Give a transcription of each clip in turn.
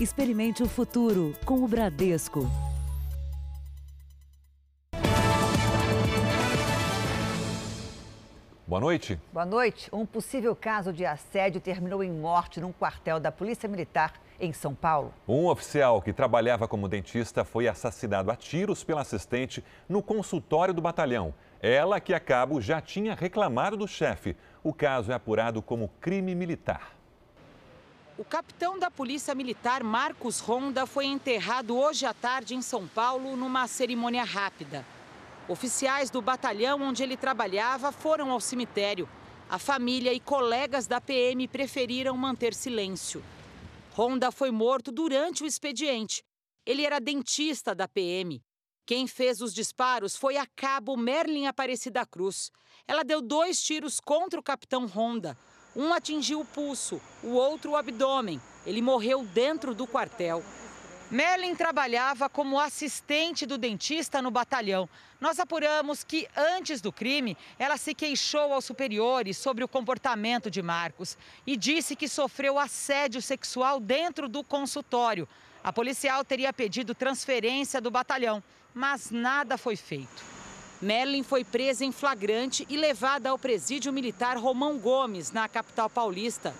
Experimente o futuro com o Bradesco. Boa noite. Boa noite. Um possível caso de assédio terminou em morte num quartel da Polícia Militar em São Paulo. Um oficial que trabalhava como dentista foi assassinado a tiros pela assistente no consultório do batalhão. Ela, que a cabo, já tinha reclamado do chefe. O caso é apurado como crime militar. O capitão da Polícia Militar, Marcos Ronda, foi enterrado hoje à tarde em São Paulo numa cerimônia rápida. Oficiais do batalhão onde ele trabalhava foram ao cemitério. A família e colegas da PM preferiram manter silêncio. Ronda foi morto durante o expediente. Ele era dentista da PM. Quem fez os disparos foi a cabo Merlin Aparecida Cruz. Ela deu dois tiros contra o capitão Ronda. Um atingiu o pulso, o outro o abdômen. Ele morreu dentro do quartel. Merlin trabalhava como assistente do dentista no batalhão. Nós apuramos que, antes do crime, ela se queixou aos superiores sobre o comportamento de Marcos e disse que sofreu assédio sexual dentro do consultório. A policial teria pedido transferência do batalhão, mas nada foi feito. Merlin foi presa em flagrante e levada ao presídio militar Romão Gomes, na capital paulista.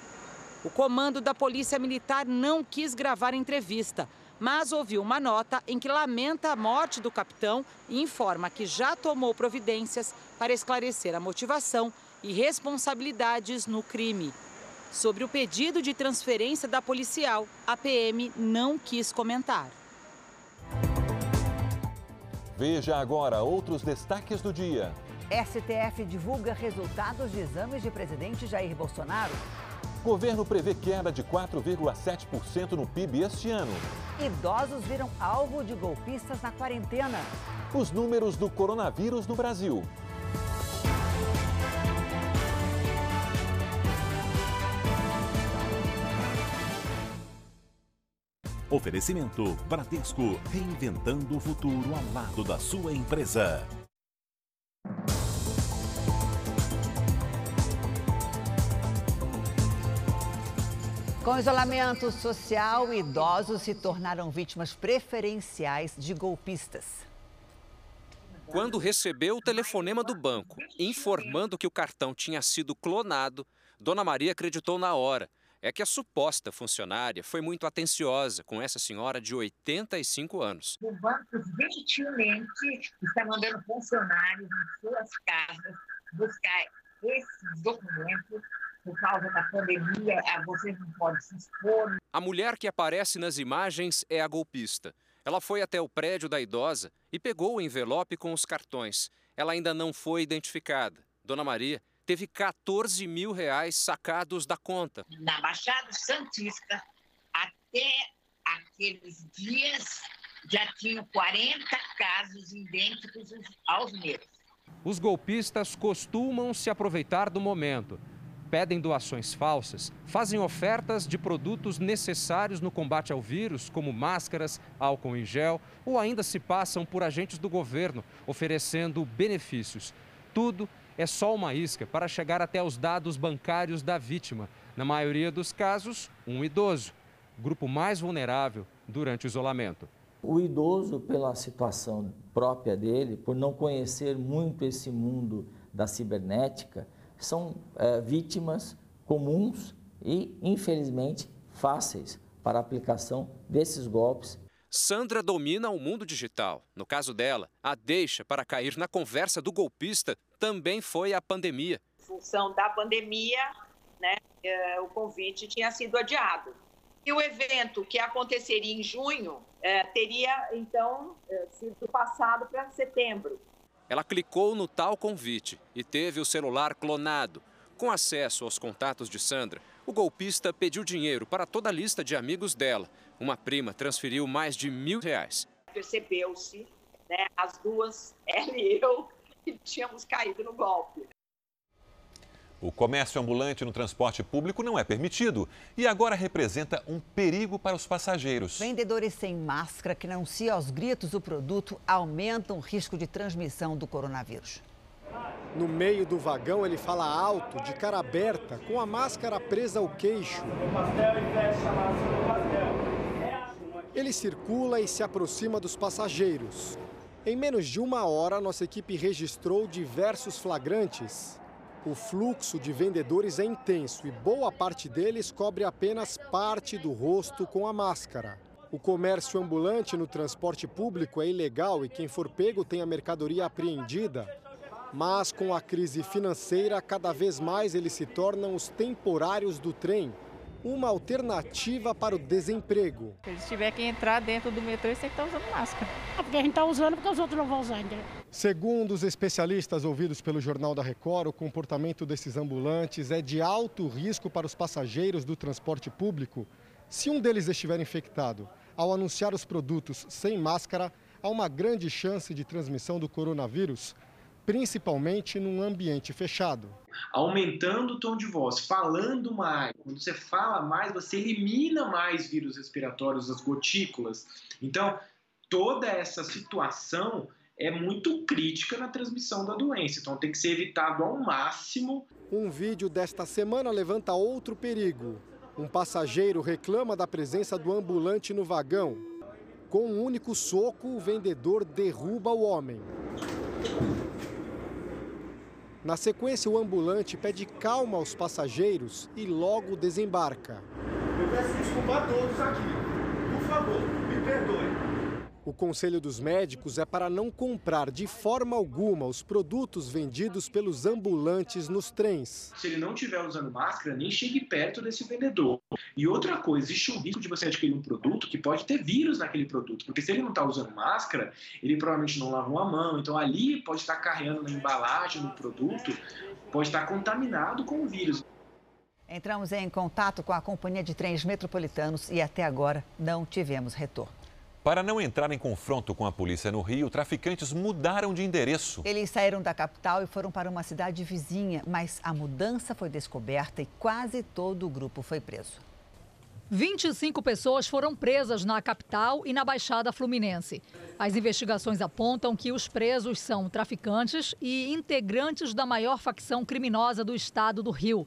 O comando da Polícia Militar não quis gravar entrevista mas ouviu uma nota em que lamenta a morte do capitão e informa que já tomou providências para esclarecer a motivação e responsabilidades no crime. Sobre o pedido de transferência da policial, a PM não quis comentar. Veja agora outros destaques do dia. STF divulga resultados de exames de presidente Jair Bolsonaro. Governo prevê queda de 4,7% no PIB este ano. Idosos viram alvo de golpistas na quarentena. Os números do coronavírus no Brasil. Oferecimento Bradesco, reinventando o futuro ao lado da sua empresa. Com isolamento social, idosos se tornaram vítimas preferenciais de golpistas. Quando recebeu o telefonema do banco informando que o cartão tinha sido clonado, Dona Maria acreditou na hora. É que a suposta funcionária foi muito atenciosa com essa senhora de 85 anos. O banco gentilmente está mandando funcionários em suas casas buscar esses documentos por causa da pandemia, vocês não podem se expor. A mulher que aparece nas imagens é a golpista. Ela foi até o prédio da idosa e pegou o envelope com os cartões. Ela ainda não foi identificada. Dona Maria teve 14 mil reais sacados da conta. Na Baixada Santista, até aqueles dias, já tinham 40 casos idênticos aos meus. Os golpistas costumam se aproveitar do momento pedem doações falsas, fazem ofertas de produtos necessários no combate ao vírus, como máscaras, álcool em gel, ou ainda se passam por agentes do governo, oferecendo benefícios. Tudo é só uma isca para chegar até os dados bancários da vítima. Na maioria dos casos, um idoso, grupo mais vulnerável durante o isolamento. O idoso, pela situação própria dele, por não conhecer muito esse mundo da cibernética, são é, vítimas comuns e, infelizmente, fáceis para a aplicação desses golpes. Sandra domina o mundo digital. No caso dela, a deixa para cair na conversa do golpista também foi a pandemia. Em função da pandemia, né, é, o convite tinha sido adiado. E o evento que aconteceria em junho é, teria, então, é, sido passado para setembro. Ela clicou no tal convite e teve o celular clonado. Com acesso aos contatos de Sandra, o golpista pediu dinheiro para toda a lista de amigos dela. Uma prima transferiu mais de mil reais. Percebeu-se, né, as duas, ela e eu, que tínhamos caído no golpe. O comércio ambulante no transporte público não é permitido e agora representa um perigo para os passageiros. Vendedores sem máscara que anunciam aos gritos o produto aumentam o risco de transmissão do coronavírus. No meio do vagão, ele fala alto, de cara aberta, com a máscara presa ao queixo. Ele circula e se aproxima dos passageiros. Em menos de uma hora, nossa equipe registrou diversos flagrantes. O fluxo de vendedores é intenso e boa parte deles cobre apenas parte do rosto com a máscara. O comércio ambulante no transporte público é ilegal e quem for pego tem a mercadoria apreendida. Mas com a crise financeira, cada vez mais eles se tornam os temporários do trem, uma alternativa para o desemprego. Se eles tiver que entrar dentro do metrô, eles têm que estar usando máscara. Porque a gente está usando porque os outros não vão usar ainda. Segundo os especialistas ouvidos pelo Jornal da Record, o comportamento desses ambulantes é de alto risco para os passageiros do transporte público. Se um deles estiver infectado, ao anunciar os produtos sem máscara, há uma grande chance de transmissão do coronavírus principalmente num ambiente fechado. Aumentando o tom de voz, falando mais. Quando você fala mais, você elimina mais vírus respiratórios das gotículas. Então, toda essa situação é muito crítica na transmissão da doença. Então, tem que ser evitado ao máximo. Um vídeo desta semana levanta outro perigo. Um passageiro reclama da presença do ambulante no vagão. Com um único soco, o vendedor derruba o homem. Na sequência, o ambulante pede calma aos passageiros e logo desembarca. Eu peço desculpa a todos aqui. Por favor, me perdoem. O conselho dos médicos é para não comprar de forma alguma os produtos vendidos pelos ambulantes nos trens. Se ele não estiver usando máscara, nem chegue perto desse vendedor. E outra coisa, existe um risco de você adquirir um produto que pode ter vírus naquele produto, porque se ele não está usando máscara, ele provavelmente não lavou a mão, então ali pode estar carregando na embalagem do produto, pode estar contaminado com o vírus. Entramos em contato com a companhia de trens metropolitanos e até agora não tivemos retorno. Para não entrar em confronto com a polícia no Rio, traficantes mudaram de endereço. Eles saíram da capital e foram para uma cidade vizinha, mas a mudança foi descoberta e quase todo o grupo foi preso. 25 pessoas foram presas na capital e na Baixada Fluminense. As investigações apontam que os presos são traficantes e integrantes da maior facção criminosa do estado do Rio.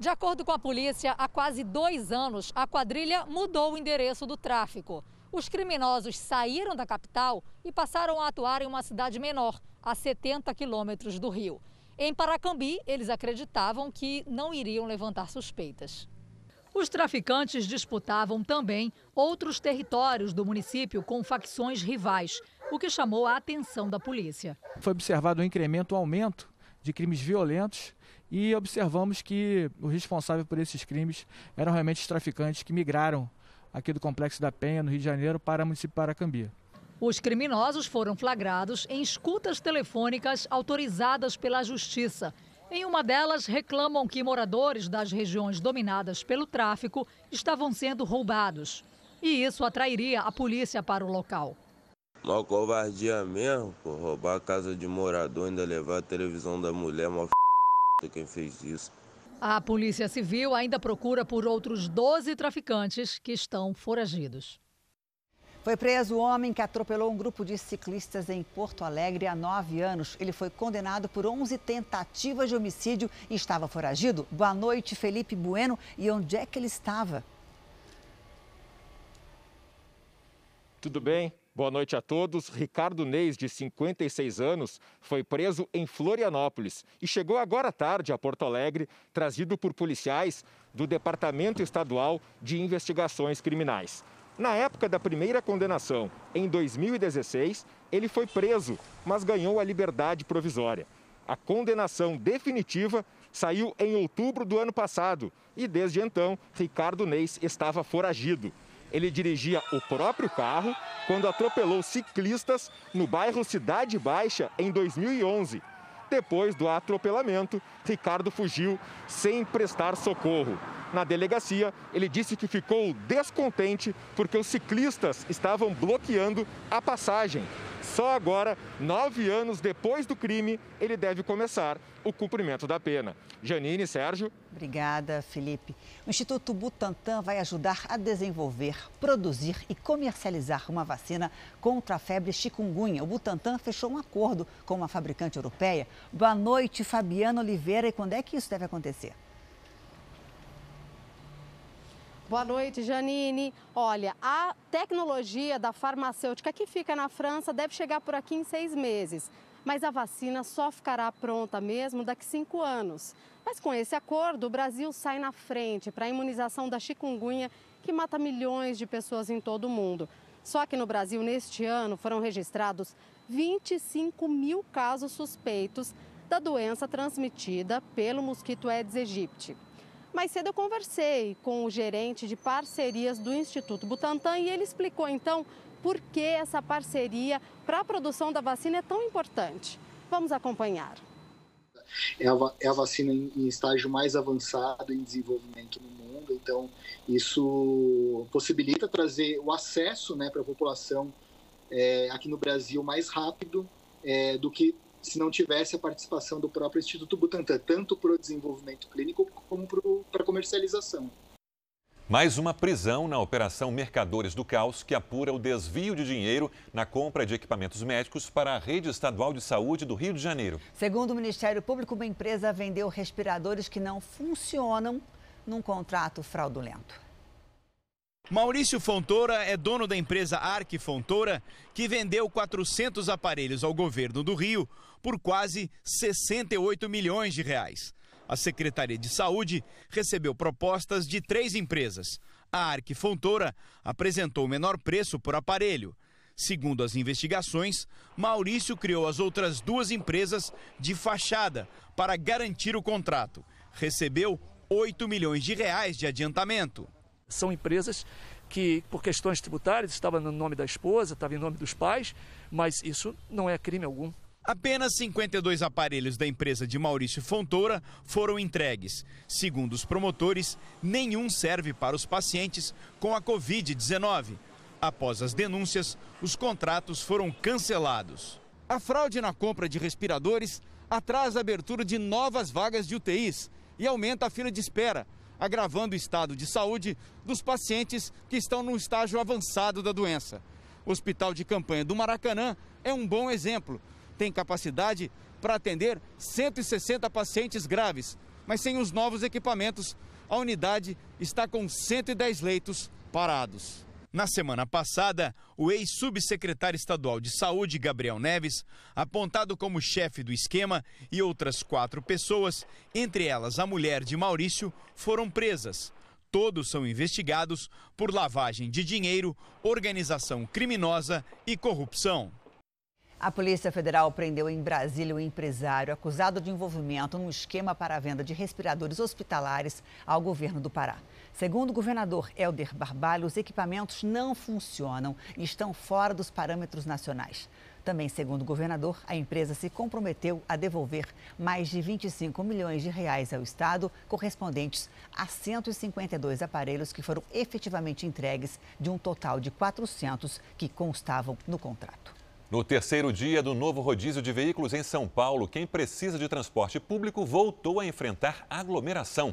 De acordo com a polícia, há quase dois anos, a quadrilha mudou o endereço do tráfico. Os criminosos saíram da capital e passaram a atuar em uma cidade menor, a 70 quilômetros do Rio. Em Paracambi, eles acreditavam que não iriam levantar suspeitas. Os traficantes disputavam também outros territórios do município com facções rivais, o que chamou a atenção da polícia. Foi observado um incremento, um aumento de crimes violentos e observamos que o responsável por esses crimes eram realmente os traficantes que migraram aqui do Complexo da Penha, no Rio de Janeiro, para o município de Paracambi. Os criminosos foram flagrados em escutas telefônicas autorizadas pela Justiça. Em uma delas, reclamam que moradores das regiões dominadas pelo tráfico estavam sendo roubados. E isso atrairia a polícia para o local. Uma covardia mesmo, pô, roubar a casa de morador, ainda levar a televisão da mulher, uma f... quem fez isso. A Polícia Civil ainda procura por outros 12 traficantes que estão foragidos. Foi preso o homem que atropelou um grupo de ciclistas em Porto Alegre há nove anos. Ele foi condenado por 11 tentativas de homicídio e estava foragido. Boa noite, Felipe Bueno. E onde é que ele estava? Tudo bem? Boa noite a todos. Ricardo Neis, de 56 anos, foi preso em Florianópolis e chegou agora à tarde a Porto Alegre, trazido por policiais do Departamento Estadual de Investigações Criminais. Na época da primeira condenação, em 2016, ele foi preso, mas ganhou a liberdade provisória. A condenação definitiva saiu em outubro do ano passado e, desde então, Ricardo Neis estava foragido. Ele dirigia o próprio carro quando atropelou ciclistas no bairro Cidade Baixa em 2011. Depois do atropelamento, Ricardo fugiu sem prestar socorro. Na delegacia, ele disse que ficou descontente porque os ciclistas estavam bloqueando a passagem. Só agora, nove anos depois do crime, ele deve começar o cumprimento da pena. Janine, Sérgio. Obrigada, Felipe. O Instituto Butantan vai ajudar a desenvolver, produzir e comercializar uma vacina contra a febre chikungunya. O Butantan fechou um acordo com uma fabricante europeia. Boa noite, Fabiana Oliveira. E quando é que isso deve acontecer? Boa noite, Janine. Olha, a tecnologia da farmacêutica que fica na França deve chegar por aqui em seis meses. Mas a vacina só ficará pronta mesmo daqui cinco anos. Mas com esse acordo, o Brasil sai na frente para a imunização da chikungunya, que mata milhões de pessoas em todo o mundo. Só que no Brasil, neste ano, foram registrados 25 mil casos suspeitos da doença transmitida pelo mosquito Aedes aegypti. Mais cedo eu conversei com o gerente de parcerias do Instituto Butantan e ele explicou então por que essa parceria para a produção da vacina é tão importante. Vamos acompanhar. É a, é vacina em estágio mais avançado em desenvolvimento no mundo, então isso possibilita trazer o acesso né, para a população é, aqui no Brasil mais rápido é, do que se não tivesse a participação do próprio Instituto Butantan, tanto para o desenvolvimento clínico como para a comercialização. Mais uma prisão na Operação Mercadores do Caos, que apura o desvio de dinheiro na compra de equipamentos médicos para a Rede Estadual de Saúde do Rio de Janeiro. Segundo o Ministério Público, uma empresa vendeu respiradores que não funcionam num contrato fraudulento. Maurício Fontoura é dono da empresa Arc Fontoura, que vendeu 400 aparelhos ao governo do Rio por quase 68 milhões de reais. A Secretaria de Saúde recebeu propostas de três empresas. A Arc Fontoura apresentou o menor preço por aparelho. Segundo as investigações, Maurício criou as outras duas empresas de fachada para garantir o contrato. Recebeu 8 milhões de reais de adiantamento. São empresas que, por questões tributárias, estavam no nome da esposa, estava em nome dos pais, mas isso não é crime algum. Apenas 52 aparelhos da empresa de Maurício Fontoura foram entregues. Segundo os promotores, nenhum serve para os pacientes com a Covid-19. Após as denúncias, os contratos foram cancelados. A fraude na compra de respiradores atrasa a abertura de novas vagas de UTIs e aumenta a fila de espera, agravando o estado de saúde dos pacientes que estão no estágio avançado da doença. O Hospital de Campanha do Maracanã é um bom exemplo. Tem capacidade para atender 160 pacientes graves, mas sem os novos equipamentos, a unidade está com 110 leitos parados. Na semana passada, o ex-subsecretário estadual de Saúde, Gabriel Neves, apontado como chefe do esquema, e outras quatro pessoas, entre elas a mulher de Maurício, foram presas. Todos são investigados por lavagem de dinheiro, organização criminosa e corrupção. A Polícia Federal prendeu em Brasília um empresário acusado de envolvimento num esquema para a venda de respiradores hospitalares ao governo do Pará. Segundo o governador Helder Barbalho, os equipamentos não funcionam e estão fora dos parâmetros nacionais. Também, segundo o governador, a empresa se comprometeu a devolver mais de 25 milhões de reais ao Estado, correspondentes a 152 aparelhos que foram efetivamente entregues, de um total de 400 que constavam no contrato. No terceiro dia do novo rodízio de veículos em São Paulo, quem precisa de transporte público voltou a enfrentar aglomeração.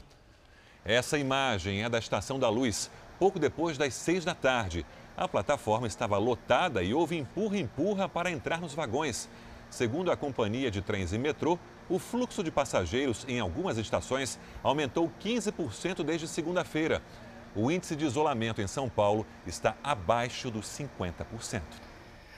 Essa imagem é da Estação da Luz, pouco depois das seis da tarde. A plataforma estava lotada e houve empurra-empurra para entrar nos vagões. Segundo a companhia de trens e metrô, o fluxo de passageiros em algumas estações aumentou 15% desde segunda-feira. O índice de isolamento em São Paulo está abaixo dos 50%.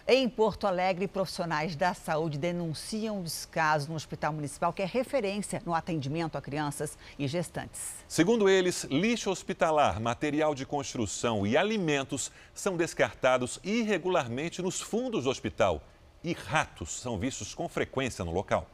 Em Porto Alegre, profissionais da saúde denunciam descaso no Hospital Municipal, que é referência no atendimento a crianças e gestantes. Segundo eles, lixo hospitalar, material de construção e alimentos são descartados irregularmente nos fundos do hospital. E ratos são vistos com frequência no local.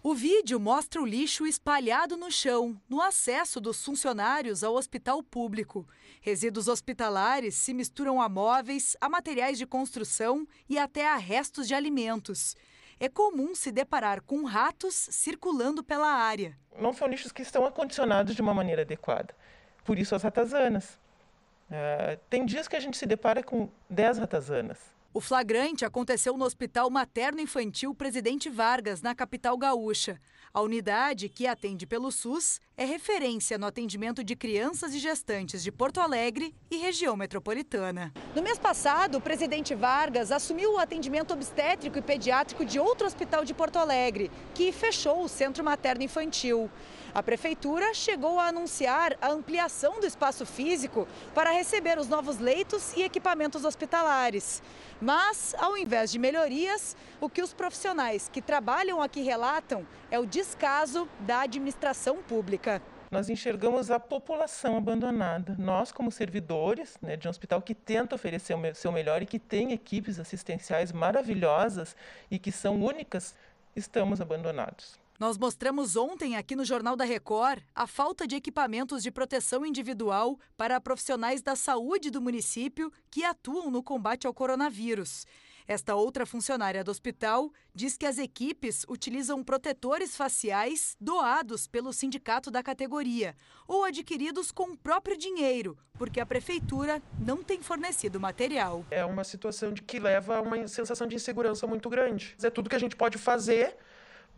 O vídeo mostra o lixo espalhado no chão, no acesso dos funcionários ao hospital público. Resíduos hospitalares se misturam a móveis, a materiais de construção e até a restos de alimentos. É comum se deparar com ratos circulando pela área. Não são lixos que estão acondicionados de uma maneira adequada. Por isso as ratazanas. Uh, tem dias que a gente se depara com 10 ratazanas. O flagrante aconteceu no Hospital Materno Infantil Presidente Vargas, na capital gaúcha. A unidade, que atende pelo SUS, é referência no atendimento de crianças e gestantes de Porto Alegre e região metropolitana. No mês passado, o presidente Vargas assumiu o atendimento obstétrico e pediátrico de outro hospital de Porto Alegre, que fechou o Centro Materno Infantil. A prefeitura chegou a anunciar a ampliação do espaço físico para receber os novos leitos e equipamentos hospitalares. Mas, ao invés de melhorias, o que os profissionais que trabalham aqui relatam é o descaso da administração pública. Nós enxergamos a população abandonada. Nós, como servidores né, de um hospital que tenta oferecer o seu melhor e que tem equipes assistenciais maravilhosas e que são únicas, estamos abandonados. Nós mostramos ontem aqui no Jornal da Record a falta de equipamentos de proteção individual para profissionais da saúde do município que atuam no combate ao coronavírus. Esta outra funcionária do hospital diz que as equipes utilizam protetores faciais doados pelo sindicato da categoria ou adquiridos com o próprio dinheiro, porque a prefeitura não tem fornecido material. É uma situação de que leva a uma sensação de insegurança muito grande. É tudo que a gente pode fazer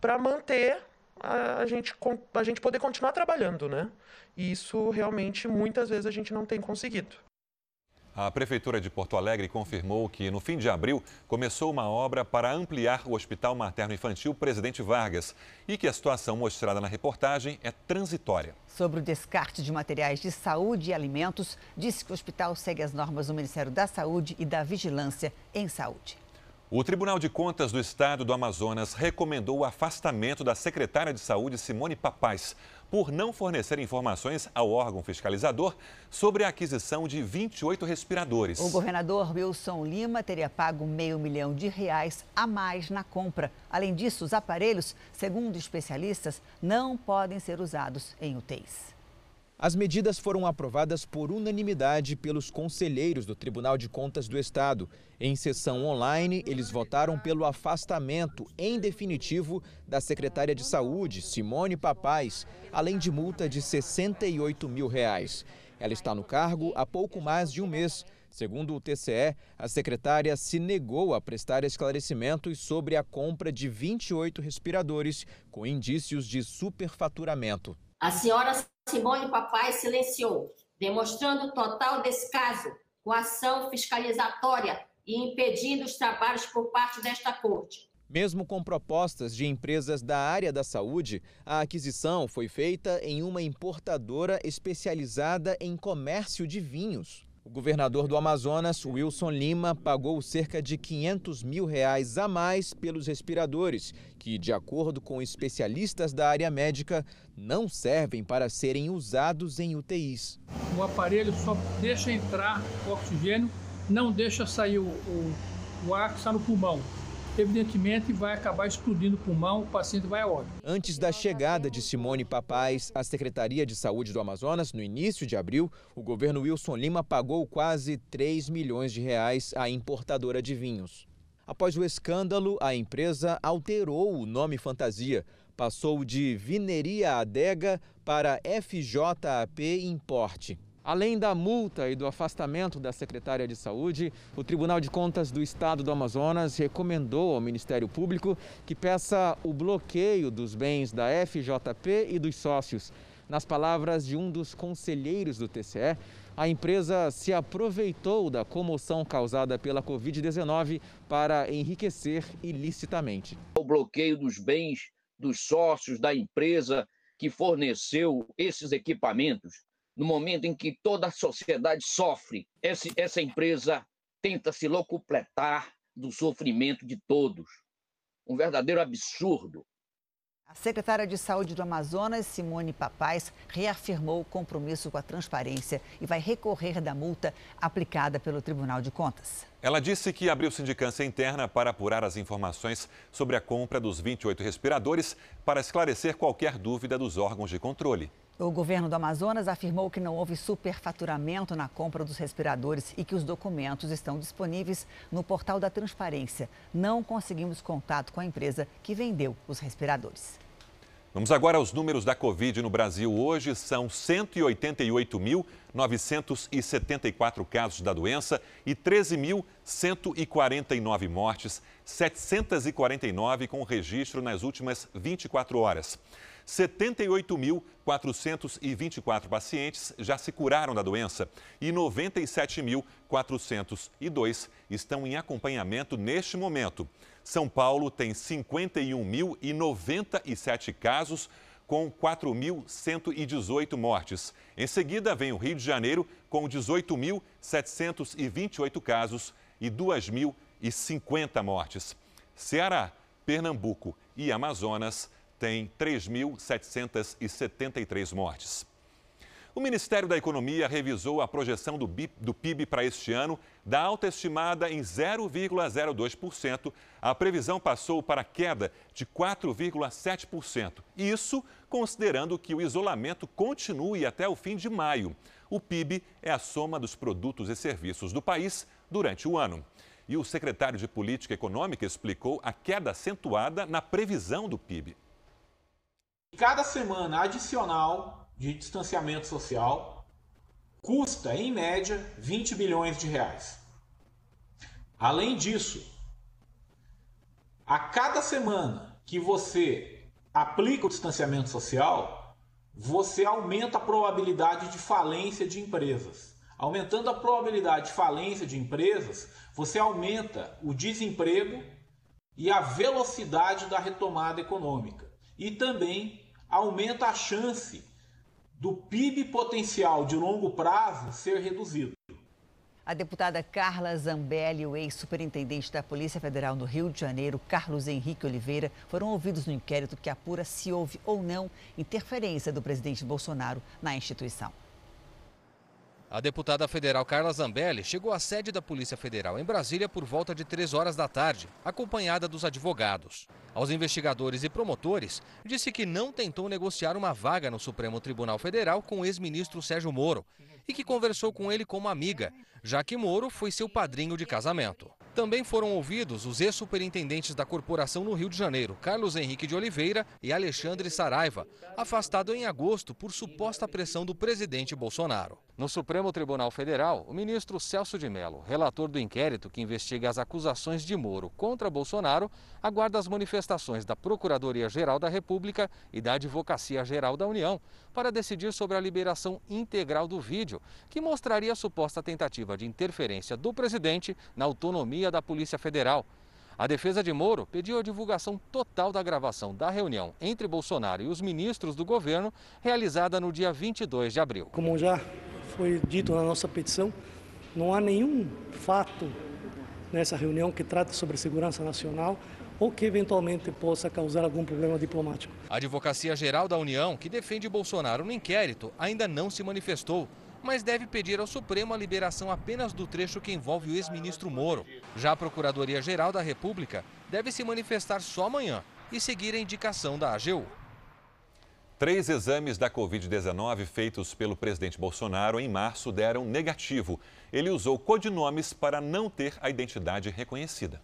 para manter a, gente, a gente poder continuar trabalhando, né? E isso realmente muitas vezes a gente não tem conseguido. A Prefeitura de Porto Alegre confirmou que, no fim de abril, começou uma obra para ampliar o Hospital Materno Infantil Presidente Vargas e que a situação mostrada na reportagem é transitória. Sobre o descarte de materiais de saúde e alimentos, disse que o hospital segue as normas do Ministério da Saúde e da Vigilância em Saúde. O Tribunal de Contas do Estado do Amazonas recomendou o afastamento da secretária de Saúde, Simone Papaz, por não fornecer informações ao órgão fiscalizador sobre a aquisição de 28 respiradores. O governador Wilson Lima teria pago meio milhão de reais a mais na compra. Além disso, os aparelhos, segundo especialistas, não podem ser usados em UTIs. As medidas foram aprovadas por unanimidade pelos conselheiros do Tribunal de Contas do Estado. Em sessão online, eles votaram pelo afastamento, em definitivo, da secretária de Saúde, Simone Papaz, além de multa de 68 mil reais. Ela está no cargo há pouco mais de um mês. Segundo o TCE, a secretária se negou a prestar esclarecimentos sobre a compra de 28 respiradores com indícios de superfaturamento. A senhora Simone Papai silenciou, demonstrando total descaso com a ação fiscalizatória e impedindo os trabalhos por parte desta corte. Mesmo com propostas de empresas da área da saúde, a aquisição foi feita em uma importadora especializada em comércio de vinhos. O governador do Amazonas, Wilson Lima, pagou cerca de 500 mil reais a mais pelos respiradores, que, de acordo com especialistas da área médica, não servem para serem usados em UTIs. O aparelho só deixa entrar o oxigênio, não deixa sair o, o, o ar que está no pulmão evidentemente vai acabar explodindo o pulmão, o paciente vai a óbito. Antes da chegada de Simone Papais à Secretaria de Saúde do Amazonas, no início de abril, o governo Wilson Lima pagou quase 3 milhões de reais à importadora de vinhos. Após o escândalo, a empresa alterou o nome fantasia, passou de Vineria Adega para FJAP Importe. Além da multa e do afastamento da secretária de Saúde, o Tribunal de Contas do Estado do Amazonas recomendou ao Ministério Público que peça o bloqueio dos bens da FJP e dos sócios. Nas palavras de um dos conselheiros do TCE, a empresa se aproveitou da comoção causada pela Covid-19 para enriquecer ilicitamente. O bloqueio dos bens dos sócios da empresa que forneceu esses equipamentos no momento em que toda a sociedade sofre, esse, essa empresa tenta se locupletar do sofrimento de todos. Um verdadeiro absurdo. A secretária de Saúde do Amazonas, Simone Papais, reafirmou o compromisso com a transparência e vai recorrer da multa aplicada pelo Tribunal de Contas. Ela disse que abriu sindicância interna para apurar as informações sobre a compra dos 28 respiradores para esclarecer qualquer dúvida dos órgãos de controle. O governo do Amazonas afirmou que não houve superfaturamento na compra dos respiradores e que os documentos estão disponíveis no portal da transparência. Não conseguimos contato com a empresa que vendeu os respiradores. Vamos agora aos números da Covid no Brasil. Hoje são 188.974 casos da doença e 13.149 mortes, 749 com registro nas últimas 24 horas. 78.424 pacientes já se curaram da doença e 97.402 estão em acompanhamento neste momento. São Paulo tem 51.097 casos, com 4.118 mortes. Em seguida, vem o Rio de Janeiro, com 18.728 casos e 2.050 mortes. Ceará, Pernambuco e Amazonas têm 3.773 mortes. O Ministério da Economia revisou a projeção do, do PIB para este ano, da alta estimada em 0,02%. A previsão passou para queda de 4,7%. Isso considerando que o isolamento continue até o fim de maio. O PIB é a soma dos produtos e serviços do país durante o ano. E o secretário de Política Econômica explicou a queda acentuada na previsão do PIB. Cada semana adicional de distanciamento social custa, em média, 20 bilhões de reais. Além disso, a cada semana que você aplica o distanciamento social, você aumenta a probabilidade de falência de empresas. Aumentando a probabilidade de falência de empresas, você aumenta o desemprego e a velocidade da retomada econômica. E também aumenta a chance do PIB potencial de longo prazo ser reduzido. A deputada Carla Zambelli e o ex-superintendente da Polícia Federal no Rio de Janeiro, Carlos Henrique Oliveira, foram ouvidos no inquérito que apura se houve ou não interferência do presidente Bolsonaro na instituição. A deputada federal Carla Zambelli chegou à sede da Polícia Federal em Brasília por volta de 3 horas da tarde, acompanhada dos advogados. Aos investigadores e promotores, disse que não tentou negociar uma vaga no Supremo Tribunal Federal com o ex-ministro Sérgio Moro e que conversou com ele como amiga, já que Moro foi seu padrinho de casamento. Também foram ouvidos os ex-superintendentes da corporação no Rio de Janeiro, Carlos Henrique de Oliveira e Alexandre Saraiva, afastado em agosto por suposta pressão do presidente Bolsonaro. No Supremo Tribunal Federal, o ministro Celso de Mello, relator do inquérito que investiga as acusações de Moro contra Bolsonaro, aguarda as manifestações da Procuradoria-Geral da República e da Advocacia-Geral da União para decidir sobre a liberação integral do vídeo, que mostraria a suposta tentativa de interferência do presidente na autonomia da Polícia Federal. A defesa de Moro pediu a divulgação total da gravação da reunião entre Bolsonaro e os ministros do governo, realizada no dia 22 de abril. Como já foi dito na nossa petição, não há nenhum fato nessa reunião que trate sobre segurança nacional ou que eventualmente possa causar algum problema diplomático. A Advocacia Geral da União, que defende Bolsonaro no inquérito, ainda não se manifestou, mas deve pedir ao Supremo a liberação apenas do trecho que envolve o ex-ministro Moro. Já a Procuradoria-Geral da República deve se manifestar só amanhã e seguir a indicação da AGU. Três exames da Covid-19 feitos pelo presidente Bolsonaro em março deram negativo. Ele usou codinomes para não ter a identidade reconhecida.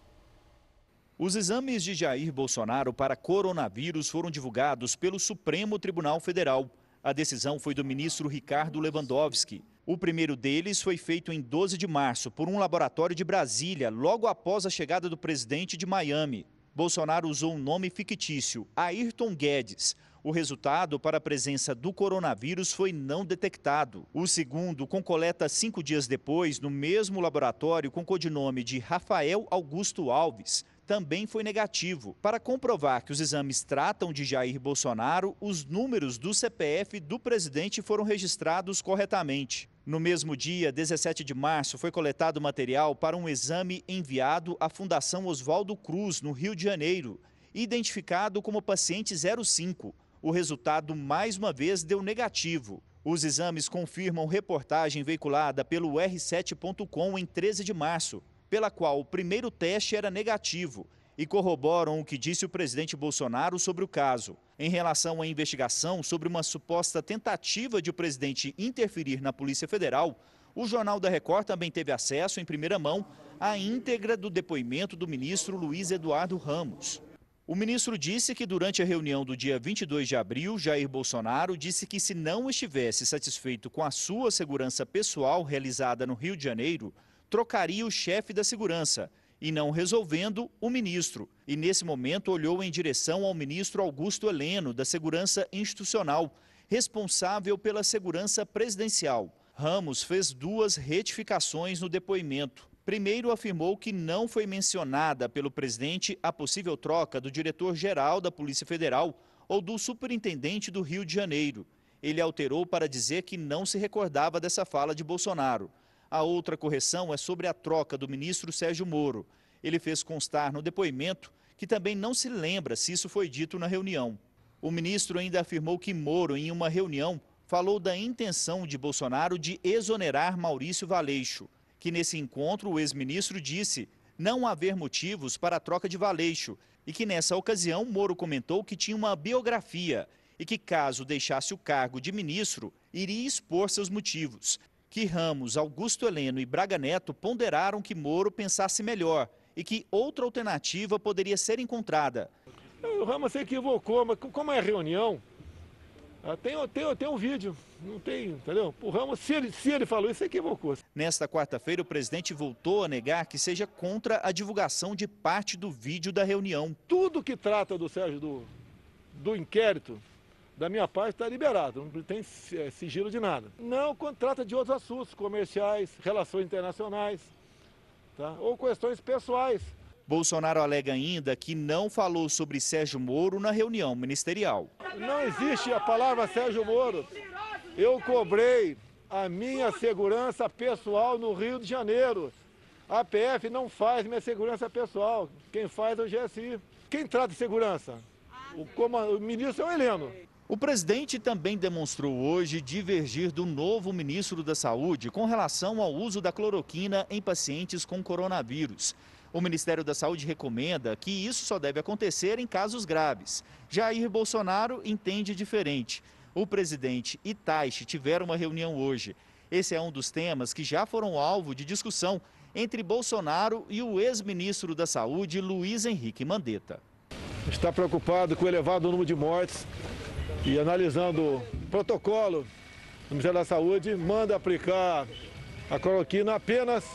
Os exames de Jair Bolsonaro para coronavírus foram divulgados pelo Supremo Tribunal Federal. A decisão foi do ministro Ricardo Lewandowski. O primeiro deles foi feito em 12 de março por um laboratório de Brasília, logo após a chegada do presidente de Miami. Bolsonaro usou um nome fictício, Ayrton Guedes. O resultado para a presença do coronavírus foi não detectado. O segundo, com coleta cinco dias depois, no mesmo laboratório com codinome de Rafael Augusto Alves, também foi negativo. Para comprovar que os exames tratam de Jair Bolsonaro, os números do CPF do presidente foram registrados corretamente. No mesmo dia, 17 de março, foi coletado material para um exame enviado à Fundação Oswaldo Cruz, no Rio de Janeiro, identificado como paciente 05. O resultado, mais uma vez, deu negativo. Os exames confirmam reportagem veiculada pelo R7.com em 13 de março pela qual o primeiro teste era negativo e corroboram o que disse o presidente Bolsonaro sobre o caso. Em relação à investigação sobre uma suposta tentativa de o presidente interferir na Polícia Federal, o Jornal da Record também teve acesso em primeira mão à íntegra do depoimento do ministro Luiz Eduardo Ramos. O ministro disse que durante a reunião do dia 22 de abril, Jair Bolsonaro disse que se não estivesse satisfeito com a sua segurança pessoal realizada no Rio de Janeiro, trocaria o chefe da segurança e não resolvendo o ministro. E nesse momento olhou em direção ao ministro Augusto Heleno, da Segurança Institucional, responsável pela segurança presidencial. Ramos fez duas retificações no depoimento. Primeiro, afirmou que não foi mencionada pelo presidente a possível troca do diretor-geral da Polícia Federal ou do superintendente do Rio de Janeiro. Ele alterou para dizer que não se recordava dessa fala de Bolsonaro. A outra correção é sobre a troca do ministro Sérgio Moro. Ele fez constar no depoimento que também não se lembra se isso foi dito na reunião. O ministro ainda afirmou que Moro, em uma reunião, falou da intenção de Bolsonaro de exonerar Maurício Valeixo, que nesse encontro o ex-ministro disse não haver motivos para a troca de Valeixo e que nessa ocasião Moro comentou que tinha uma biografia e que caso deixasse o cargo de ministro, iria expor seus motivos que Ramos, Augusto Heleno e Braga Neto ponderaram que Moro pensasse melhor e que outra alternativa poderia ser encontrada. O Ramos se equivocou, mas como é reunião, ah, tem, tem, tem um vídeo, não tem, entendeu? O Ramos, se ele, se ele falou isso, equivocou. Nesta quarta-feira, o presidente voltou a negar que seja contra a divulgação de parte do vídeo da reunião. Tudo que trata do Sérgio do, do inquérito da minha parte está liberado, não tem é, sigilo de nada. Não quando trata de outros assuntos comerciais, relações internacionais, tá? ou questões pessoais. Bolsonaro alega ainda que não falou sobre Sérgio Moro na reunião ministerial. Não existe a palavra Sérgio Moro. Eu cobrei a minha segurança pessoal no Rio de Janeiro. A PF não faz minha segurança pessoal. Quem faz é o GSI. Quem trata de segurança? O, o ministro é o Heleno. O presidente também demonstrou hoje divergir do novo ministro da Saúde com relação ao uso da cloroquina em pacientes com coronavírus. O Ministério da Saúde recomenda que isso só deve acontecer em casos graves. Jair Bolsonaro entende diferente. O presidente e tiveram uma reunião hoje. Esse é um dos temas que já foram alvo de discussão entre Bolsonaro e o ex-ministro da Saúde, Luiz Henrique Mandetta. Está preocupado com o elevado número de mortes e analisando o protocolo do Ministério da Saúde, manda aplicar a cloroquina apenas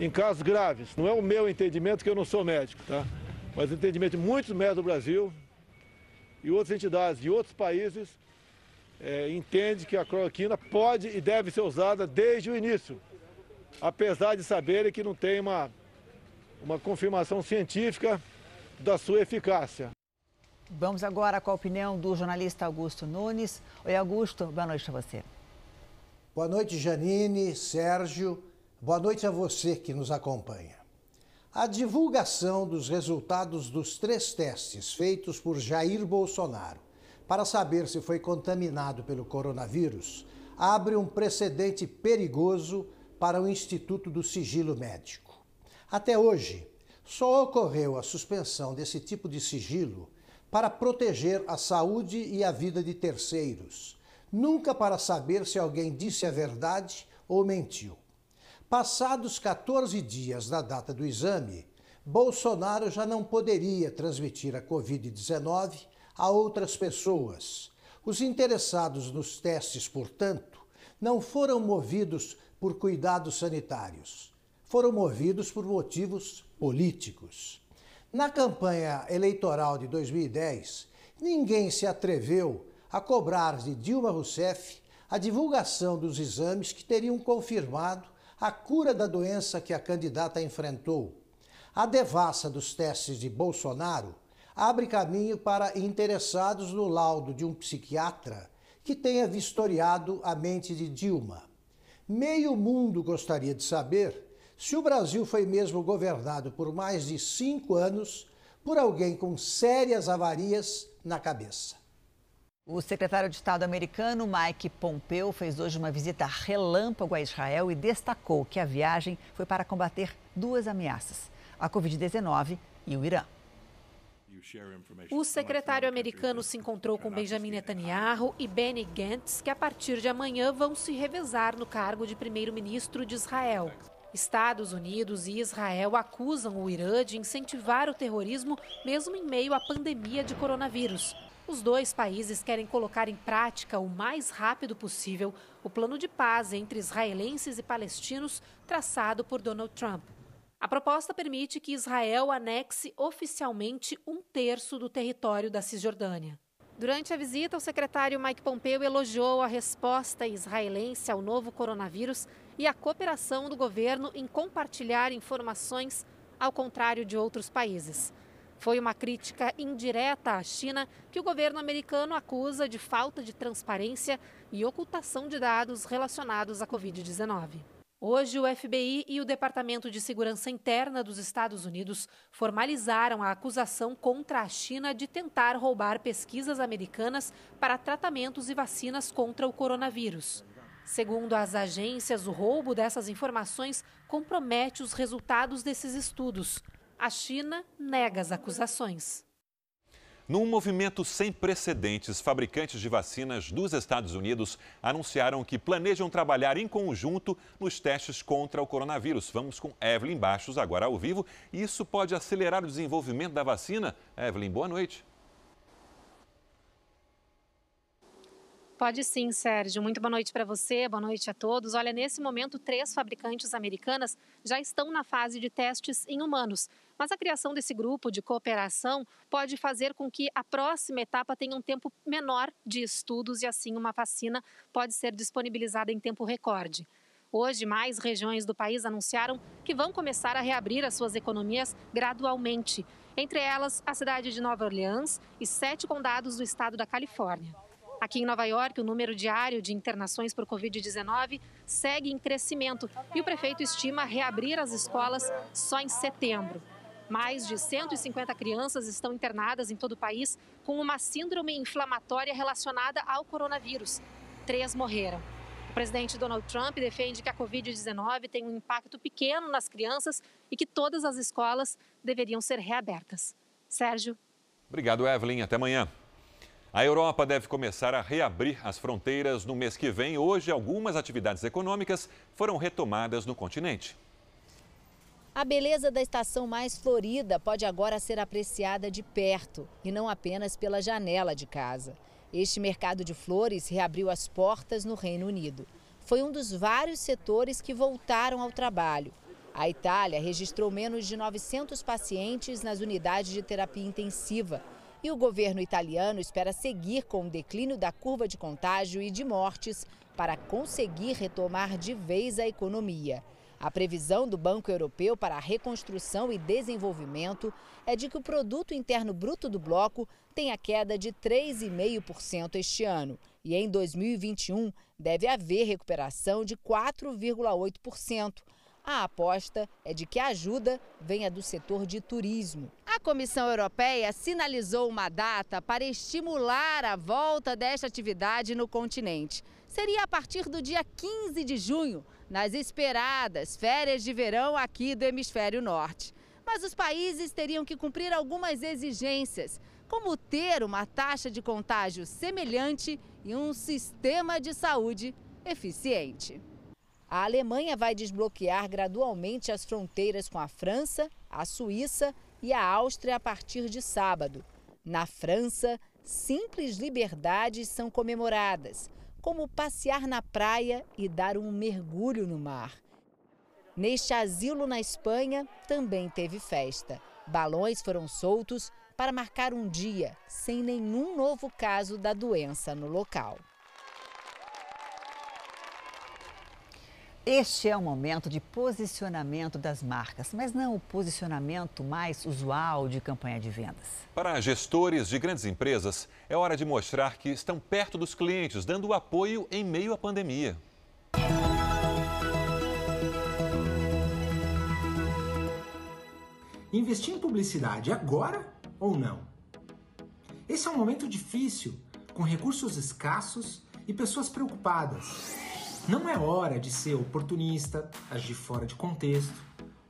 em casos graves. Não é o meu entendimento, que eu não sou médico, tá? Mas o entendimento de muitos médicos do Brasil e outras entidades de outros países é, entende que a cloroquina pode e deve ser usada desde o início, apesar de saberem que não tem uma, uma confirmação científica da sua eficácia. Vamos agora com a opinião do jornalista Augusto Nunes. Oi, Augusto, boa noite a você. Boa noite, Janine, Sérgio. Boa noite a você que nos acompanha. A divulgação dos resultados dos três testes feitos por Jair Bolsonaro para saber se foi contaminado pelo coronavírus abre um precedente perigoso para o Instituto do Sigilo Médico. Até hoje, só ocorreu a suspensão desse tipo de sigilo para proteger a saúde e a vida de terceiros, nunca para saber se alguém disse a verdade ou mentiu. Passados 14 dias da data do exame, Bolsonaro já não poderia transmitir a Covid-19 a outras pessoas. Os interessados nos testes, portanto, não foram movidos por cuidados sanitários, foram movidos por motivos políticos. Na campanha eleitoral de 2010, ninguém se atreveu a cobrar de Dilma Rousseff a divulgação dos exames que teriam confirmado a cura da doença que a candidata enfrentou. A devassa dos testes de Bolsonaro abre caminho para interessados no laudo de um psiquiatra que tenha vistoriado a mente de Dilma. Meio mundo gostaria de saber se o Brasil foi mesmo governado por mais de cinco anos por alguém com sérias avarias na cabeça. O secretário de Estado americano Mike Pompeo fez hoje uma visita relâmpago a Israel e destacou que a viagem foi para combater duas ameaças: a Covid-19 e o Irã. O secretário americano se encontrou com Benjamin Netanyahu e Benny Gantz, que a partir de amanhã vão se revezar no cargo de primeiro-ministro de Israel. Estados Unidos e Israel acusam o Irã de incentivar o terrorismo mesmo em meio à pandemia de coronavírus. Os dois países querem colocar em prática o mais rápido possível o plano de paz entre israelenses e palestinos traçado por Donald Trump. A proposta permite que Israel anexe oficialmente um terço do território da Cisjordânia. Durante a visita, o secretário Mike Pompeo elogiou a resposta israelense ao novo coronavírus e a cooperação do governo em compartilhar informações, ao contrário de outros países. Foi uma crítica indireta à China que o governo americano acusa de falta de transparência e ocultação de dados relacionados à Covid-19. Hoje, o FBI e o Departamento de Segurança Interna dos Estados Unidos formalizaram a acusação contra a China de tentar roubar pesquisas americanas para tratamentos e vacinas contra o coronavírus. Segundo as agências, o roubo dessas informações compromete os resultados desses estudos. A China nega as acusações. Num movimento sem precedentes, fabricantes de vacinas dos Estados Unidos anunciaram que planejam trabalhar em conjunto nos testes contra o coronavírus. Vamos com Evelyn Baixos agora ao vivo. Isso pode acelerar o desenvolvimento da vacina? Evelyn, boa noite. Pode sim, Sérgio. Muito boa noite para você, boa noite a todos. Olha, nesse momento, três fabricantes americanas já estão na fase de testes em humanos. Mas a criação desse grupo de cooperação pode fazer com que a próxima etapa tenha um tempo menor de estudos e, assim, uma vacina pode ser disponibilizada em tempo recorde. Hoje, mais regiões do país anunciaram que vão começar a reabrir as suas economias gradualmente. Entre elas, a cidade de Nova Orleans e sete condados do estado da Califórnia. Aqui em Nova York, o número diário de internações por Covid-19 segue em crescimento e o prefeito estima reabrir as escolas só em setembro. Mais de 150 crianças estão internadas em todo o país com uma síndrome inflamatória relacionada ao coronavírus. Três morreram. O presidente Donald Trump defende que a Covid-19 tem um impacto pequeno nas crianças e que todas as escolas deveriam ser reabertas. Sérgio. Obrigado, Evelyn. Até amanhã. A Europa deve começar a reabrir as fronteiras no mês que vem. Hoje, algumas atividades econômicas foram retomadas no continente. A beleza da estação mais florida pode agora ser apreciada de perto e não apenas pela janela de casa. Este mercado de flores reabriu as portas no Reino Unido. Foi um dos vários setores que voltaram ao trabalho. A Itália registrou menos de 900 pacientes nas unidades de terapia intensiva e o governo italiano espera seguir com o declínio da curva de contágio e de mortes para conseguir retomar de vez a economia. A previsão do Banco Europeu para a Reconstrução e Desenvolvimento é de que o produto interno bruto do bloco tenha queda de 3,5% este ano e em 2021 deve haver recuperação de 4,8%. A aposta é de que a ajuda venha do setor de turismo. A Comissão Europeia sinalizou uma data para estimular a volta desta atividade no continente. Seria a partir do dia 15 de junho, nas esperadas férias de verão aqui do Hemisfério Norte. Mas os países teriam que cumprir algumas exigências, como ter uma taxa de contágio semelhante e um sistema de saúde eficiente. A Alemanha vai desbloquear gradualmente as fronteiras com a França, a Suíça e a Áustria a partir de sábado. Na França, simples liberdades são comemoradas, como passear na praia e dar um mergulho no mar. Neste asilo na Espanha também teve festa. Balões foram soltos para marcar um dia sem nenhum novo caso da doença no local. Este é o momento de posicionamento das marcas, mas não o posicionamento mais usual de campanha de vendas. Para gestores de grandes empresas, é hora de mostrar que estão perto dos clientes, dando apoio em meio à pandemia. Investir em publicidade agora ou não? Esse é um momento difícil, com recursos escassos e pessoas preocupadas. Não é hora de ser oportunista, agir fora de contexto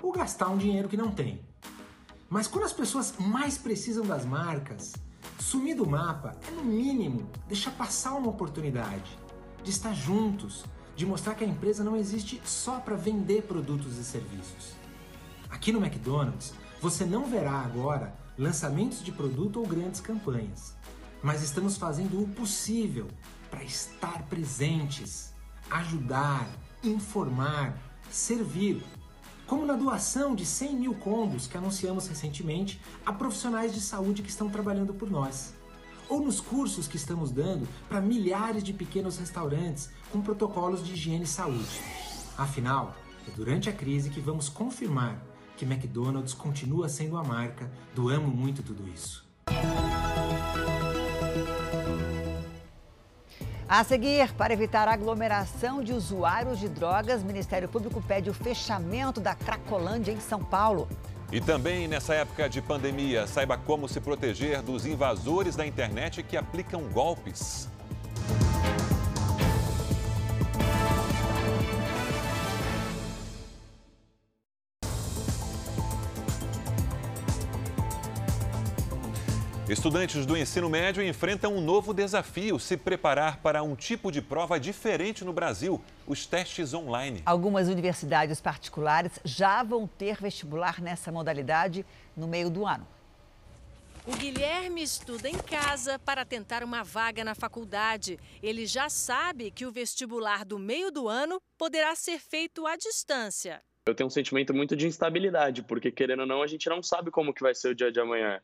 ou gastar um dinheiro que não tem. Mas quando as pessoas mais precisam das marcas, sumir do mapa é no mínimo deixar passar uma oportunidade de estar juntos, de mostrar que a empresa não existe só para vender produtos e serviços. Aqui no McDonald's, você não verá agora lançamentos de produto ou grandes campanhas, mas estamos fazendo o possível para estar presentes, ajudar, informar, servir, como na doação de 100 mil combos que anunciamos recentemente a profissionais de saúde que estão trabalhando por nós, ou nos cursos que estamos dando para milhares de pequenos restaurantes com protocolos de higiene e saúde. Afinal, é durante a crise que vamos confirmar que McDonald's continua sendo a marca do amo muito tudo isso. A seguir, para evitar aglomeração de usuários de drogas, o Ministério Público pede o fechamento da Cracolândia em São Paulo. E também nessa época de pandemia, saiba como se proteger dos invasores da internet que aplicam golpes. Estudantes do ensino médio enfrentam um novo desafio: se preparar para um tipo de prova diferente no Brasil, os testes online. Algumas universidades particulares já vão ter vestibular nessa modalidade no meio do ano. O Guilherme estuda em casa para tentar uma vaga na faculdade. Ele já sabe que o vestibular do meio do ano poderá ser feito à distância. Eu tenho um sentimento muito de instabilidade, porque querendo ou não, a gente não sabe como que vai ser o dia de amanhã.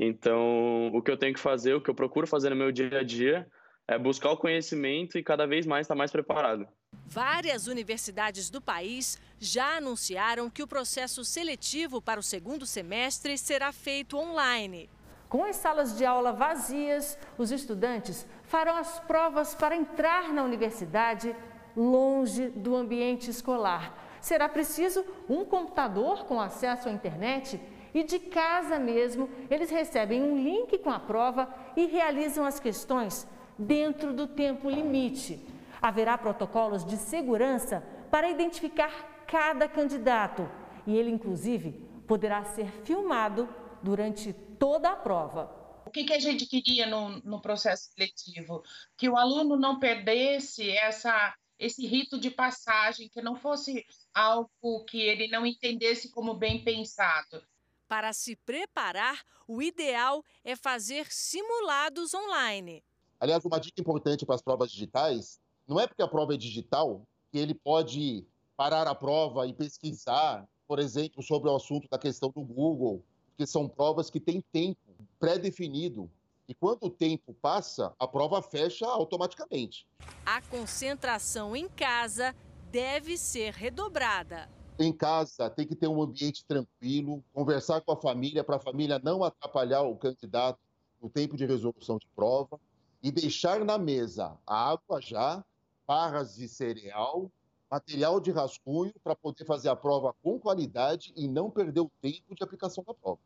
Então, o que eu tenho que fazer, o que eu procuro fazer no meu dia a dia, é buscar o conhecimento e cada vez mais estar mais preparado. Várias universidades do país já anunciaram que o processo seletivo para o segundo semestre será feito online. Com as salas de aula vazias, os estudantes farão as provas para entrar na universidade longe do ambiente escolar. Será preciso um computador com acesso à internet e de casa mesmo eles recebem um link com a prova e realizam as questões dentro do tempo limite. Haverá protocolos de segurança para identificar cada candidato e ele, inclusive, poderá ser filmado durante toda a prova. O que, que a gente queria no, no processo seletivo? Que o aluno não perdesse essa, esse rito de passagem, que não fosse algo que ele não entendesse como bem pensado. Para se preparar, o ideal é fazer simulados online. Aliás, uma dica importante para as provas digitais, não é porque a prova é digital que ele pode parar a prova e pesquisar, por exemplo, sobre o assunto da questão do Google, porque são provas que têm tempo pré-definido. E quando o tempo passa, a prova fecha automaticamente. A concentração em casa deve ser redobrada em casa tem que ter um ambiente tranquilo, conversar com a família para a família não atrapalhar o candidato no tempo de resolução de prova e deixar na mesa água já, barras de cereal, material de rascunho para poder fazer a prova com qualidade e não perder o tempo de aplicação da prova.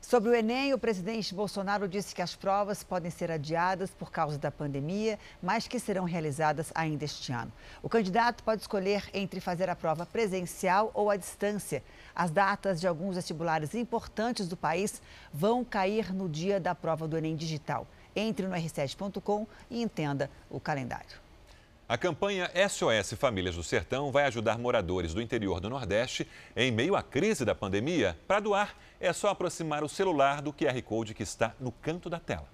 Sobre o Enem, o presidente Bolsonaro disse que as provas podem ser adiadas por causa da pandemia, mas que serão realizadas ainda este ano. O candidato pode escolher entre fazer a prova presencial ou à distância. As datas de alguns vestibulares importantes do país vão cair no dia da prova do Enem digital. Entre no r7.com e entenda o calendário. A campanha SOS Famílias do Sertão vai ajudar moradores do interior do Nordeste em meio à crise da pandemia. Para doar, é só aproximar o celular do QR Code que está no canto da tela.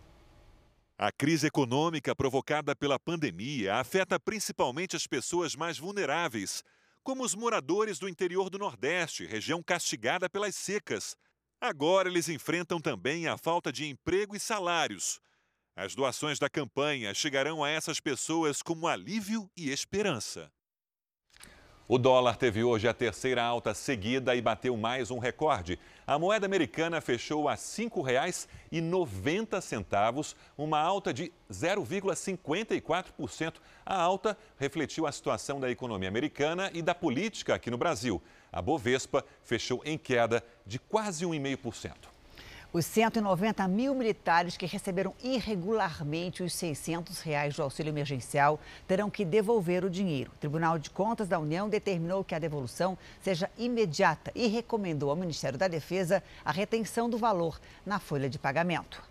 A crise econômica provocada pela pandemia afeta principalmente as pessoas mais vulneráveis, como os moradores do interior do Nordeste, região castigada pelas secas. Agora eles enfrentam também a falta de emprego e salários. As doações da campanha chegarão a essas pessoas como alívio e esperança. O dólar teve hoje a terceira alta seguida e bateu mais um recorde. A moeda americana fechou a R$ 5,90, uma alta de 0,54%. A alta refletiu a situação da economia americana e da política aqui no Brasil. A Bovespa fechou em queda de quase 1,5%. Os 190 mil militares que receberam irregularmente os 600 reais do auxílio emergencial terão que devolver o dinheiro. O Tribunal de Contas da União determinou que a devolução seja imediata e recomendou ao Ministério da Defesa a retenção do valor na folha de pagamento.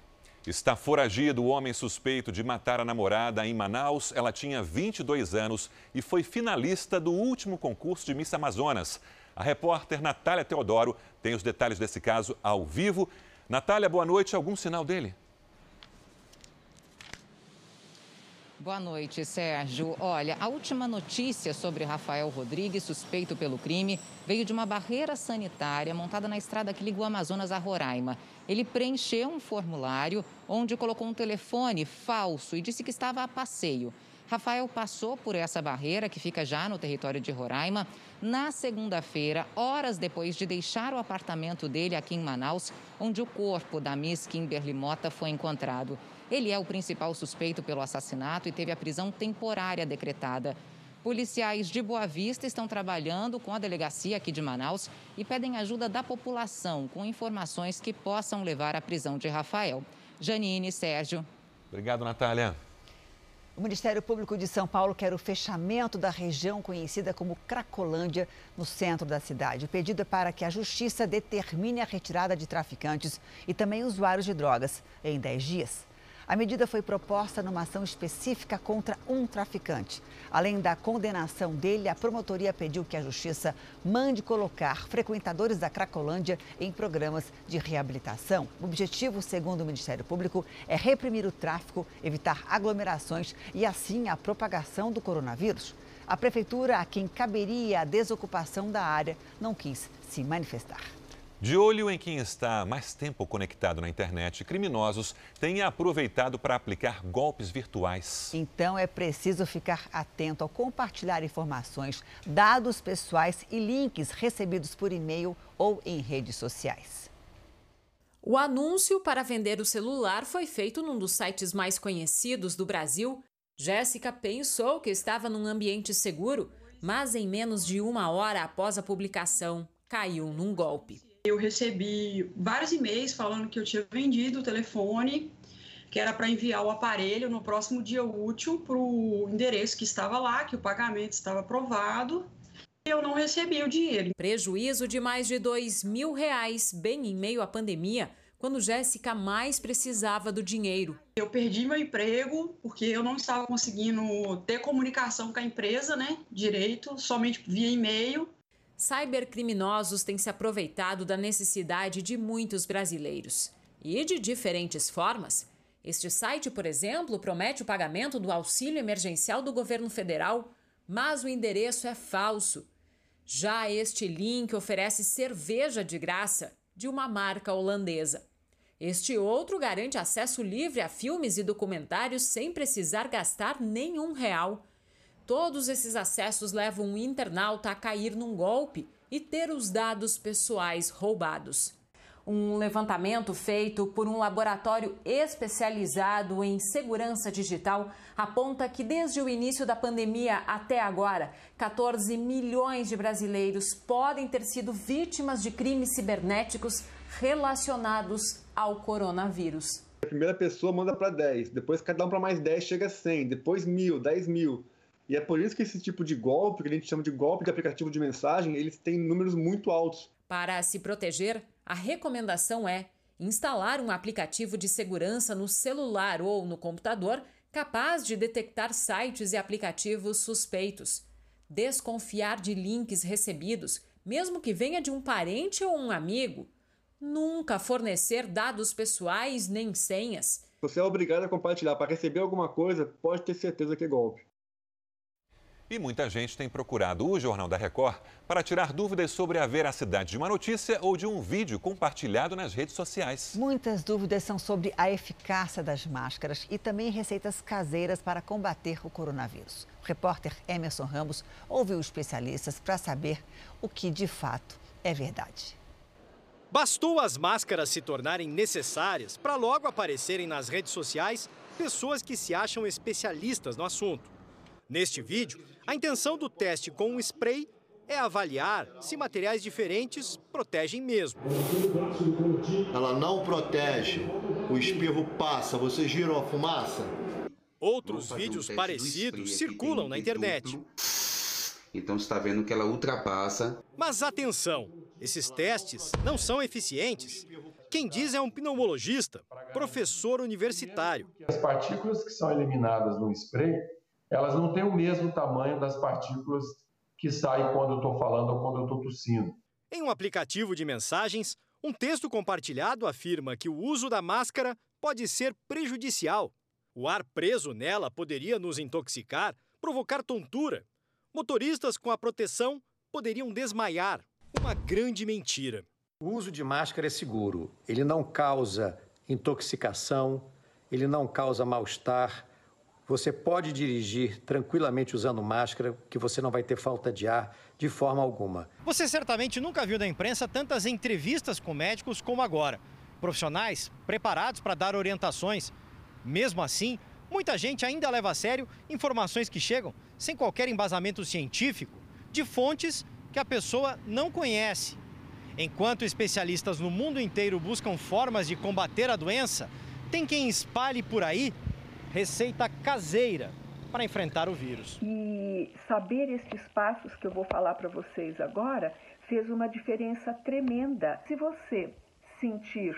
Está foragido o homem suspeito de matar a namorada em Manaus. Ela tinha 22 anos e foi finalista do último concurso de Miss Amazonas. A repórter Natália Teodoro tem os detalhes desse caso ao vivo. Natália, boa noite. Algum sinal dele? Boa noite, Sérgio. Olha, a última notícia sobre Rafael Rodrigues, suspeito pelo crime, veio de uma barreira sanitária montada na estrada que liga o Amazonas a Roraima. Ele preencheu um formulário onde colocou um telefone falso e disse que estava a passeio. Rafael passou por essa barreira, que fica já no território de Roraima, na segunda-feira, horas depois de deixar o apartamento dele aqui em Manaus, onde o corpo da Miss Kimberly Mota foi encontrado. Ele é o principal suspeito pelo assassinato e teve a prisão temporária decretada. Policiais de Boa Vista estão trabalhando com a delegacia aqui de Manaus e pedem ajuda da população com informações que possam levar à prisão de Rafael. Janine, Sérgio. Obrigado, Natália. O Ministério Público de São Paulo quer o fechamento da região conhecida como Cracolândia, no centro da cidade. O pedido é para que a Justiça determine a retirada de traficantes e também usuários de drogas em 10 dias. A medida foi proposta numa ação específica contra um traficante. Além da condenação dele, a promotoria pediu que a justiça mande colocar frequentadores da Cracolândia em programas de reabilitação. O objetivo, segundo o Ministério Público, é reprimir o tráfico, evitar aglomerações e, assim, a propagação do coronavírus. A prefeitura, a quem caberia a desocupação da área, não quis se manifestar. De olho em quem está mais tempo conectado na internet, criminosos têm aproveitado para aplicar golpes virtuais. Então é preciso ficar atento ao compartilhar informações, dados pessoais e links recebidos por e-mail ou em redes sociais. O anúncio para vender o celular foi feito num dos sites mais conhecidos do Brasil. Jéssica pensou que estava num ambiente seguro, mas em menos de uma hora após a publicação, caiu num golpe. Eu recebi vários e-mails falando que eu tinha vendido o telefone, que era para enviar o aparelho no próximo dia útil para o endereço que estava lá, que o pagamento estava aprovado. Eu não recebi o dinheiro. Prejuízo de mais de dois mil reais, bem em meio à pandemia, quando Jéssica mais precisava do dinheiro. Eu perdi meu emprego porque eu não estava conseguindo ter comunicação com a empresa, né, direito, somente via e-mail. Cybercriminosos têm se aproveitado da necessidade de muitos brasileiros. E de diferentes formas. Este site, por exemplo, promete o pagamento do auxílio emergencial do governo federal, mas o endereço é falso. Já este link oferece cerveja de graça de uma marca holandesa. Este outro garante acesso livre a filmes e documentários sem precisar gastar nenhum real. Todos esses acessos levam o internauta a cair num golpe e ter os dados pessoais roubados. Um levantamento feito por um laboratório especializado em segurança digital aponta que desde o início da pandemia até agora, 14 milhões de brasileiros podem ter sido vítimas de crimes cibernéticos relacionados ao coronavírus. A primeira pessoa manda para 10, depois cada um para mais 10 chega a 100, depois mil, 10 mil. E é por isso que esse tipo de golpe, que a gente chama de golpe de aplicativo de mensagem, eles têm números muito altos. Para se proteger, a recomendação é instalar um aplicativo de segurança no celular ou no computador capaz de detectar sites e aplicativos suspeitos. Desconfiar de links recebidos, mesmo que venha de um parente ou um amigo. Nunca fornecer dados pessoais nem senhas. Você é obrigado a compartilhar para receber alguma coisa, pode ter certeza que é golpe. E muita gente tem procurado o Jornal da Record para tirar dúvidas sobre a veracidade de uma notícia ou de um vídeo compartilhado nas redes sociais. Muitas dúvidas são sobre a eficácia das máscaras e também receitas caseiras para combater o coronavírus. O repórter Emerson Ramos ouviu especialistas para saber o que de fato é verdade. Bastou as máscaras se tornarem necessárias para logo aparecerem nas redes sociais pessoas que se acham especialistas no assunto. Neste vídeo, a intenção do teste com o spray é avaliar se materiais diferentes protegem mesmo. Ela não protege, o espirro passa, vocês viram a fumaça? Outros vídeos um parecidos circulam na internet. Então está vendo que ela ultrapassa. Mas atenção, esses testes não são eficientes. Quem diz é um pneumologista, professor universitário. As partículas que são eliminadas no spray, elas não têm o mesmo tamanho das partículas que saem quando eu estou falando ou quando eu estou tossindo. Em um aplicativo de mensagens, um texto compartilhado afirma que o uso da máscara pode ser prejudicial. O ar preso nela poderia nos intoxicar, provocar tontura. Motoristas com a proteção poderiam desmaiar. Uma grande mentira. O uso de máscara é seguro. Ele não causa intoxicação, ele não causa mal-estar. Você pode dirigir tranquilamente usando máscara, que você não vai ter falta de ar de forma alguma. Você certamente nunca viu na imprensa tantas entrevistas com médicos como agora. Profissionais preparados para dar orientações. Mesmo assim, muita gente ainda leva a sério informações que chegam sem qualquer embasamento científico, de fontes que a pessoa não conhece. Enquanto especialistas no mundo inteiro buscam formas de combater a doença, tem quem espalhe por aí receita caseira para enfrentar o vírus. E saber estes passos que eu vou falar para vocês agora fez uma diferença tremenda. Se você sentir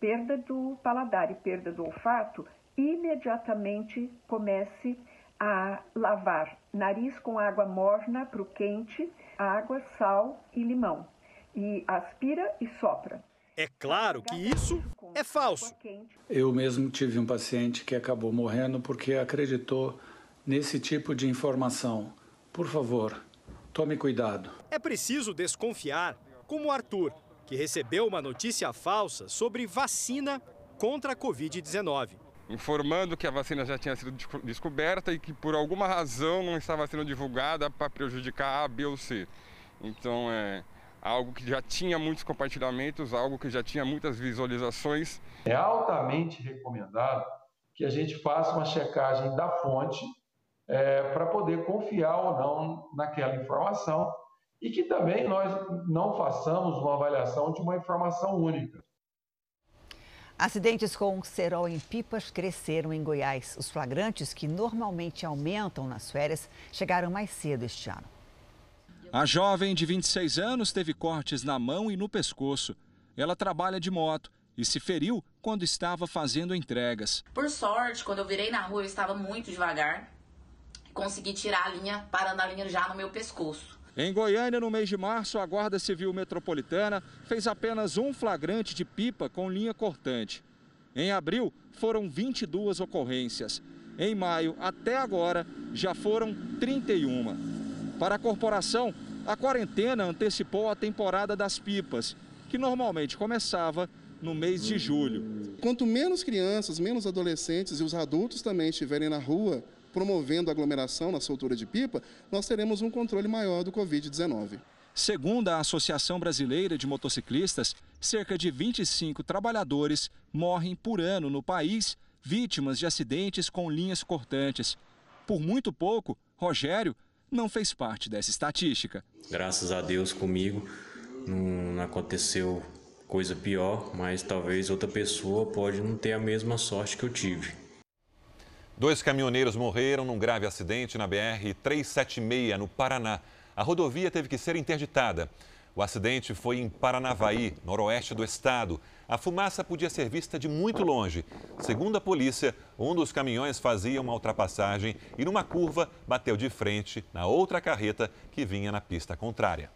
perda do paladar e perda do olfato, imediatamente comece a lavar nariz com água morna para o quente, água, sal e limão. E aspira e sopra. É claro que isso é falso. Eu mesmo tive um paciente que acabou morrendo porque acreditou nesse tipo de informação. Por favor, tome cuidado. É preciso desconfiar, como o Arthur, que recebeu uma notícia falsa sobre vacina contra a Covid-19. Informando que a vacina já tinha sido descoberta e que por alguma razão não estava sendo divulgada para prejudicar A, B ou C. Então é algo que já tinha muitos compartilhamentos, algo que já tinha muitas visualizações. É altamente recomendado que a gente faça uma checagem da fonte é, para poder confiar ou não naquela informação e que também nós não façamos uma avaliação de uma informação única. Acidentes com cerol em pipas cresceram em Goiás. Os flagrantes, que normalmente aumentam nas férias, chegaram mais cedo este ano. A jovem de 26 anos teve cortes na mão e no pescoço. Ela trabalha de moto e se feriu quando estava fazendo entregas. Por sorte, quando eu virei na rua, eu estava muito devagar. Consegui tirar a linha, parando a linha já no meu pescoço. Em Goiânia, no mês de março, a Guarda Civil Metropolitana fez apenas um flagrante de pipa com linha cortante. Em abril, foram 22 ocorrências. Em maio, até agora, já foram 31. Para a corporação, a quarentena antecipou a temporada das pipas, que normalmente começava no mês de julho. Quanto menos crianças, menos adolescentes e os adultos também estiverem na rua promovendo aglomeração na soltura de pipa, nós teremos um controle maior do Covid-19. Segundo a Associação Brasileira de Motociclistas, cerca de 25 trabalhadores morrem por ano no país vítimas de acidentes com linhas cortantes. Por muito pouco, Rogério não fez parte dessa estatística. Graças a Deus comigo não aconteceu coisa pior, mas talvez outra pessoa pode não ter a mesma sorte que eu tive. Dois caminhoneiros morreram num grave acidente na BR-376, no Paraná. A rodovia teve que ser interditada. O acidente foi em Paranavaí, noroeste do estado. A fumaça podia ser vista de muito longe. Segundo a polícia, um dos caminhões fazia uma ultrapassagem e, numa curva, bateu de frente na outra carreta que vinha na pista contrária.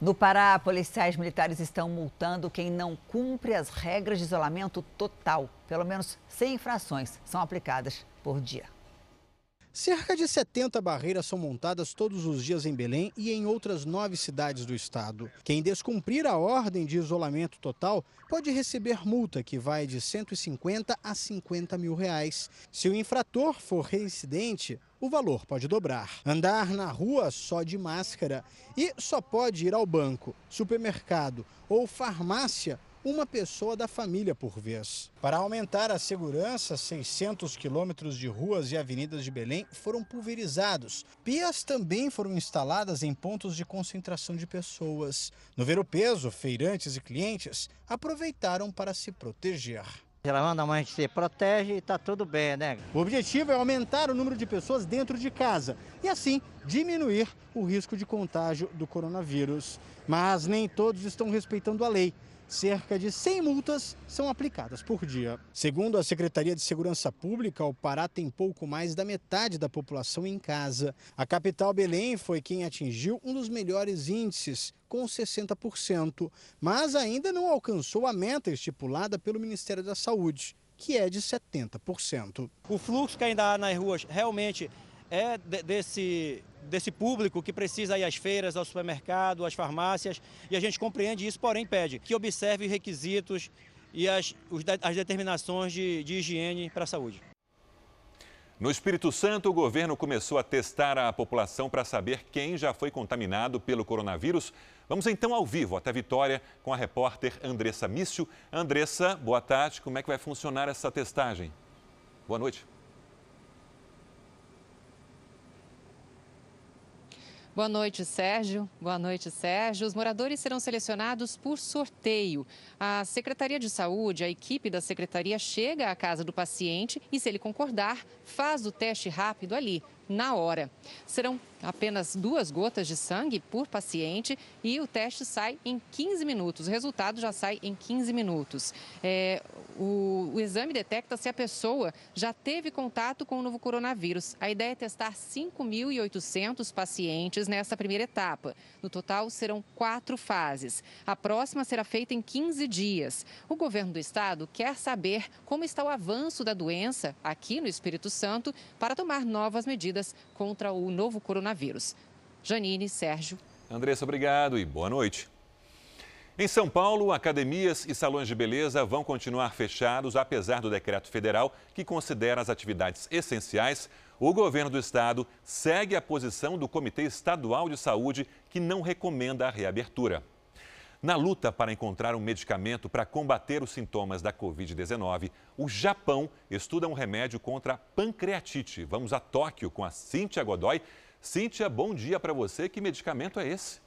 No Pará, policiais militares estão multando quem não cumpre as regras de isolamento total. Pelo menos 100 infrações são aplicadas por dia. Cerca de 70 barreiras são montadas todos os dias em Belém e em outras nove cidades do estado. Quem descumprir a ordem de isolamento total pode receber multa que vai de 150 a 50 mil reais. Se o infrator for reincidente, o valor pode dobrar. Andar na rua só de máscara e só pode ir ao banco, supermercado ou farmácia uma pessoa da família por vez. Para aumentar a segurança, 600 quilômetros de ruas e avenidas de Belém foram pulverizados. Pias também foram instaladas em pontos de concentração de pessoas. No Ver o Peso, feirantes e clientes aproveitaram para se proteger. Ela manda a mãe se protege e está tudo bem, né? O objetivo é aumentar o número de pessoas dentro de casa e assim diminuir o risco de contágio do coronavírus. Mas nem todos estão respeitando a lei. Cerca de 100 multas são aplicadas por dia. Segundo a Secretaria de Segurança Pública, o Pará tem pouco mais da metade da população em casa. A capital Belém foi quem atingiu um dos melhores índices, com 60%, mas ainda não alcançou a meta estipulada pelo Ministério da Saúde, que é de 70%. O fluxo que ainda há nas ruas realmente é desse, desse público que precisa ir às feiras, ao supermercado, às farmácias, e a gente compreende isso, porém pede que observe os requisitos e as, as determinações de, de higiene para a saúde. No Espírito Santo, o governo começou a testar a população para saber quem já foi contaminado pelo coronavírus. Vamos então ao vivo até Vitória com a repórter Andressa Mício. Andressa, boa tarde. Como é que vai funcionar essa testagem? Boa noite. Boa noite, Sérgio. Boa noite, Sérgio. Os moradores serão selecionados por sorteio. A Secretaria de Saúde, a equipe da secretaria chega à casa do paciente e, se ele concordar, faz o teste rápido ali, na hora. Serão apenas duas gotas de sangue por paciente e o teste sai em 15 minutos. O resultado já sai em 15 minutos. É, o, o, exame detecta se a pessoa já teve contato com o novo coronavírus. A ideia é testar 5.800 pacientes nessa primeira etapa. No total, serão quatro fases. A próxima será feita em 15 dias. O governo do estado quer saber como está o avanço da doença aqui no Espírito Santo para tomar novas medidas contra o novo coronavírus. Janine, Sérgio. Andressa, obrigado e boa noite. Em São Paulo, academias e salões de beleza vão continuar fechados, apesar do decreto federal que considera as atividades essenciais. O governo do estado segue a posição do Comitê Estadual de Saúde, que não recomenda a reabertura. Na luta para encontrar um medicamento para combater os sintomas da Covid-19, o Japão estuda um remédio contra a pancreatite. Vamos a Tóquio com a Cíntia Godoy. Cíntia, bom dia para você. Que medicamento é esse?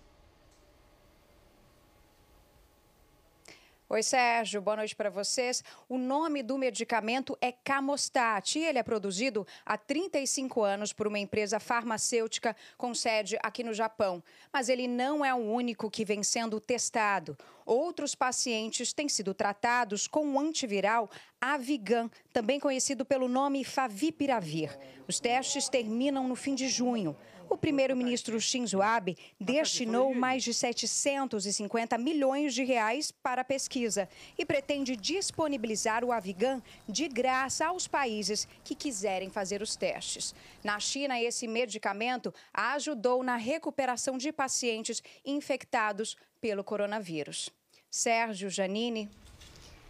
Oi, Sérgio, boa noite para vocês. O nome do medicamento é Camostat e ele é produzido há 35 anos por uma empresa farmacêutica com sede aqui no Japão. Mas ele não é o único que vem sendo testado. Outros pacientes têm sido tratados com o antiviral Avigan, também conhecido pelo nome Favipiravir. Os testes terminam no fim de junho. O primeiro-ministro Shinzo Abe destinou mais de 750 milhões de reais para a pesquisa e pretende disponibilizar o Avigan de graça aos países que quiserem fazer os testes. Na China, esse medicamento ajudou na recuperação de pacientes infectados pelo coronavírus. Sérgio Janine.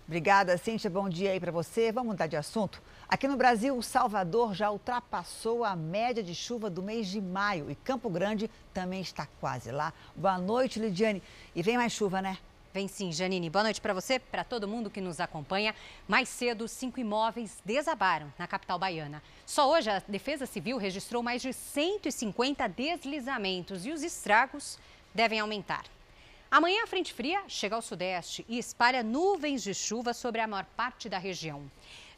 Obrigada, Cíntia. Bom dia aí para você. Vamos mudar de assunto. Aqui no Brasil, o Salvador já ultrapassou a média de chuva do mês de maio e Campo Grande também está quase lá. Boa noite, Lidiane. E vem mais chuva, né? Vem sim, Janine. Boa noite para você, para todo mundo que nos acompanha. Mais cedo, cinco imóveis desabaram na capital baiana. Só hoje, a Defesa Civil registrou mais de 150 deslizamentos e os estragos devem aumentar. Amanhã, a frente fria chega ao sudeste e espalha nuvens de chuva sobre a maior parte da região.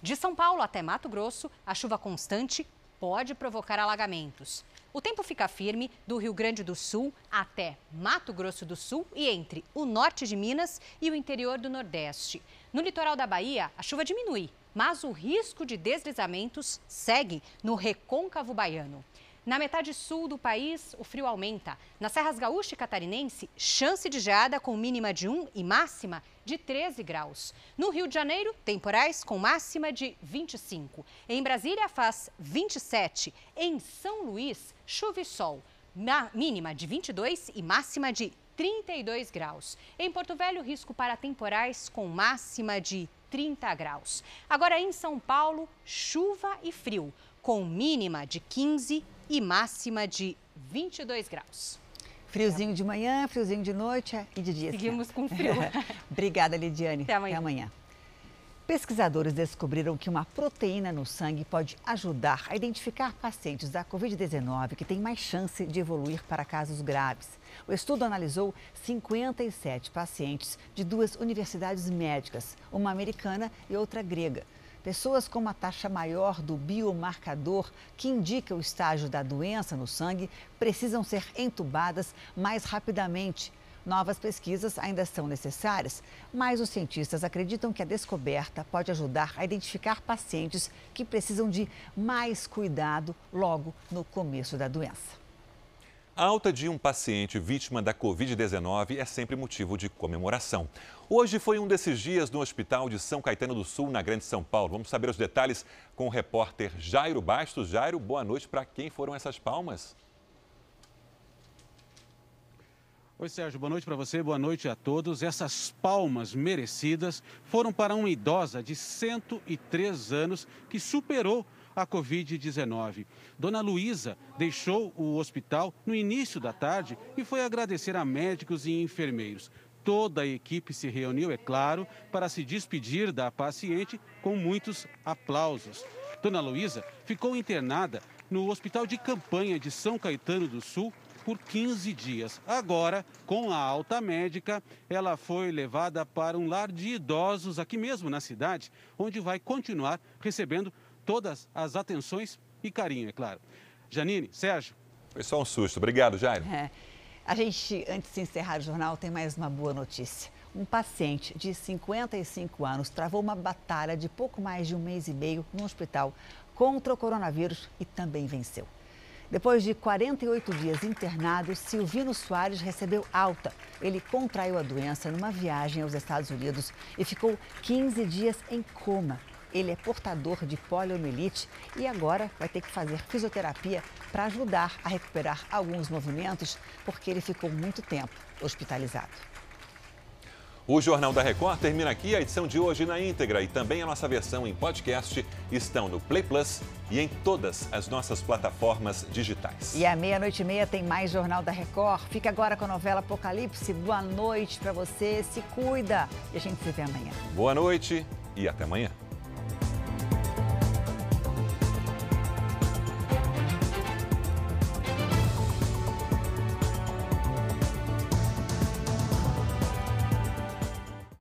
De São Paulo até Mato Grosso, a chuva constante pode provocar alagamentos. O tempo fica firme do Rio Grande do Sul até Mato Grosso do Sul e entre o norte de Minas e o interior do Nordeste. No litoral da Bahia, a chuva diminui, mas o risco de deslizamentos segue no recôncavo baiano. Na metade sul do país, o frio aumenta. Nas Serras Gaúcha e Catarinense, chance de geada com mínima de 1 e máxima de 13 graus. No Rio de Janeiro, temporais com máxima de 25. Em Brasília, faz 27. Em São Luís, chuva e sol. Mínima de 22 e máxima de 32 graus. Em Porto Velho, risco para temporais com máxima de 30 graus. Agora em São Paulo, chuva e frio, com mínima de 15 e máxima de 22 graus. Friozinho de manhã, friozinho de noite é, e de dia. Seguimos com frio. Obrigada, Lidiane. Até amanhã. Até amanhã. Pesquisadores descobriram que uma proteína no sangue pode ajudar a identificar pacientes da Covid-19 que têm mais chance de evoluir para casos graves. O estudo analisou 57 pacientes de duas universidades médicas, uma americana e outra grega. Pessoas com uma taxa maior do biomarcador, que indica o estágio da doença no sangue, precisam ser entubadas mais rapidamente. Novas pesquisas ainda são necessárias, mas os cientistas acreditam que a descoberta pode ajudar a identificar pacientes que precisam de mais cuidado logo no começo da doença. A alta de um paciente vítima da Covid-19 é sempre motivo de comemoração. Hoje foi um desses dias no Hospital de São Caetano do Sul, na Grande São Paulo. Vamos saber os detalhes com o repórter Jairo Bastos. Jairo, boa noite. Para quem foram essas palmas? Oi, Sérgio, boa noite para você, boa noite a todos. Essas palmas merecidas foram para uma idosa de 103 anos que superou a Covid-19. Dona Luísa deixou o hospital no início da tarde e foi agradecer a médicos e enfermeiros. Toda a equipe se reuniu, é claro, para se despedir da paciente com muitos aplausos. Dona Luísa ficou internada no Hospital de Campanha de São Caetano do Sul por 15 dias. Agora, com a alta médica, ela foi levada para um lar de idosos aqui mesmo na cidade, onde vai continuar recebendo todas as atenções e carinho, é claro. Janine, Sérgio. Foi só um susto. Obrigado, Jairo. É. A gente, antes de encerrar o jornal, tem mais uma boa notícia. Um paciente de 55 anos travou uma batalha de pouco mais de um mês e meio no hospital contra o coronavírus e também venceu. Depois de 48 dias internado, Silvino Soares recebeu alta. Ele contraiu a doença numa viagem aos Estados Unidos e ficou 15 dias em coma. Ele é portador de poliomielite e agora vai ter que fazer fisioterapia para ajudar a recuperar alguns movimentos, porque ele ficou muito tempo hospitalizado. O Jornal da Record termina aqui. A edição de hoje na íntegra e também a nossa versão em podcast estão no Play Plus e em todas as nossas plataformas digitais. E à meia-noite e meia tem mais Jornal da Record. Fica agora com a novela Apocalipse. Boa noite para você, se cuida e a gente se vê amanhã. Boa noite e até amanhã.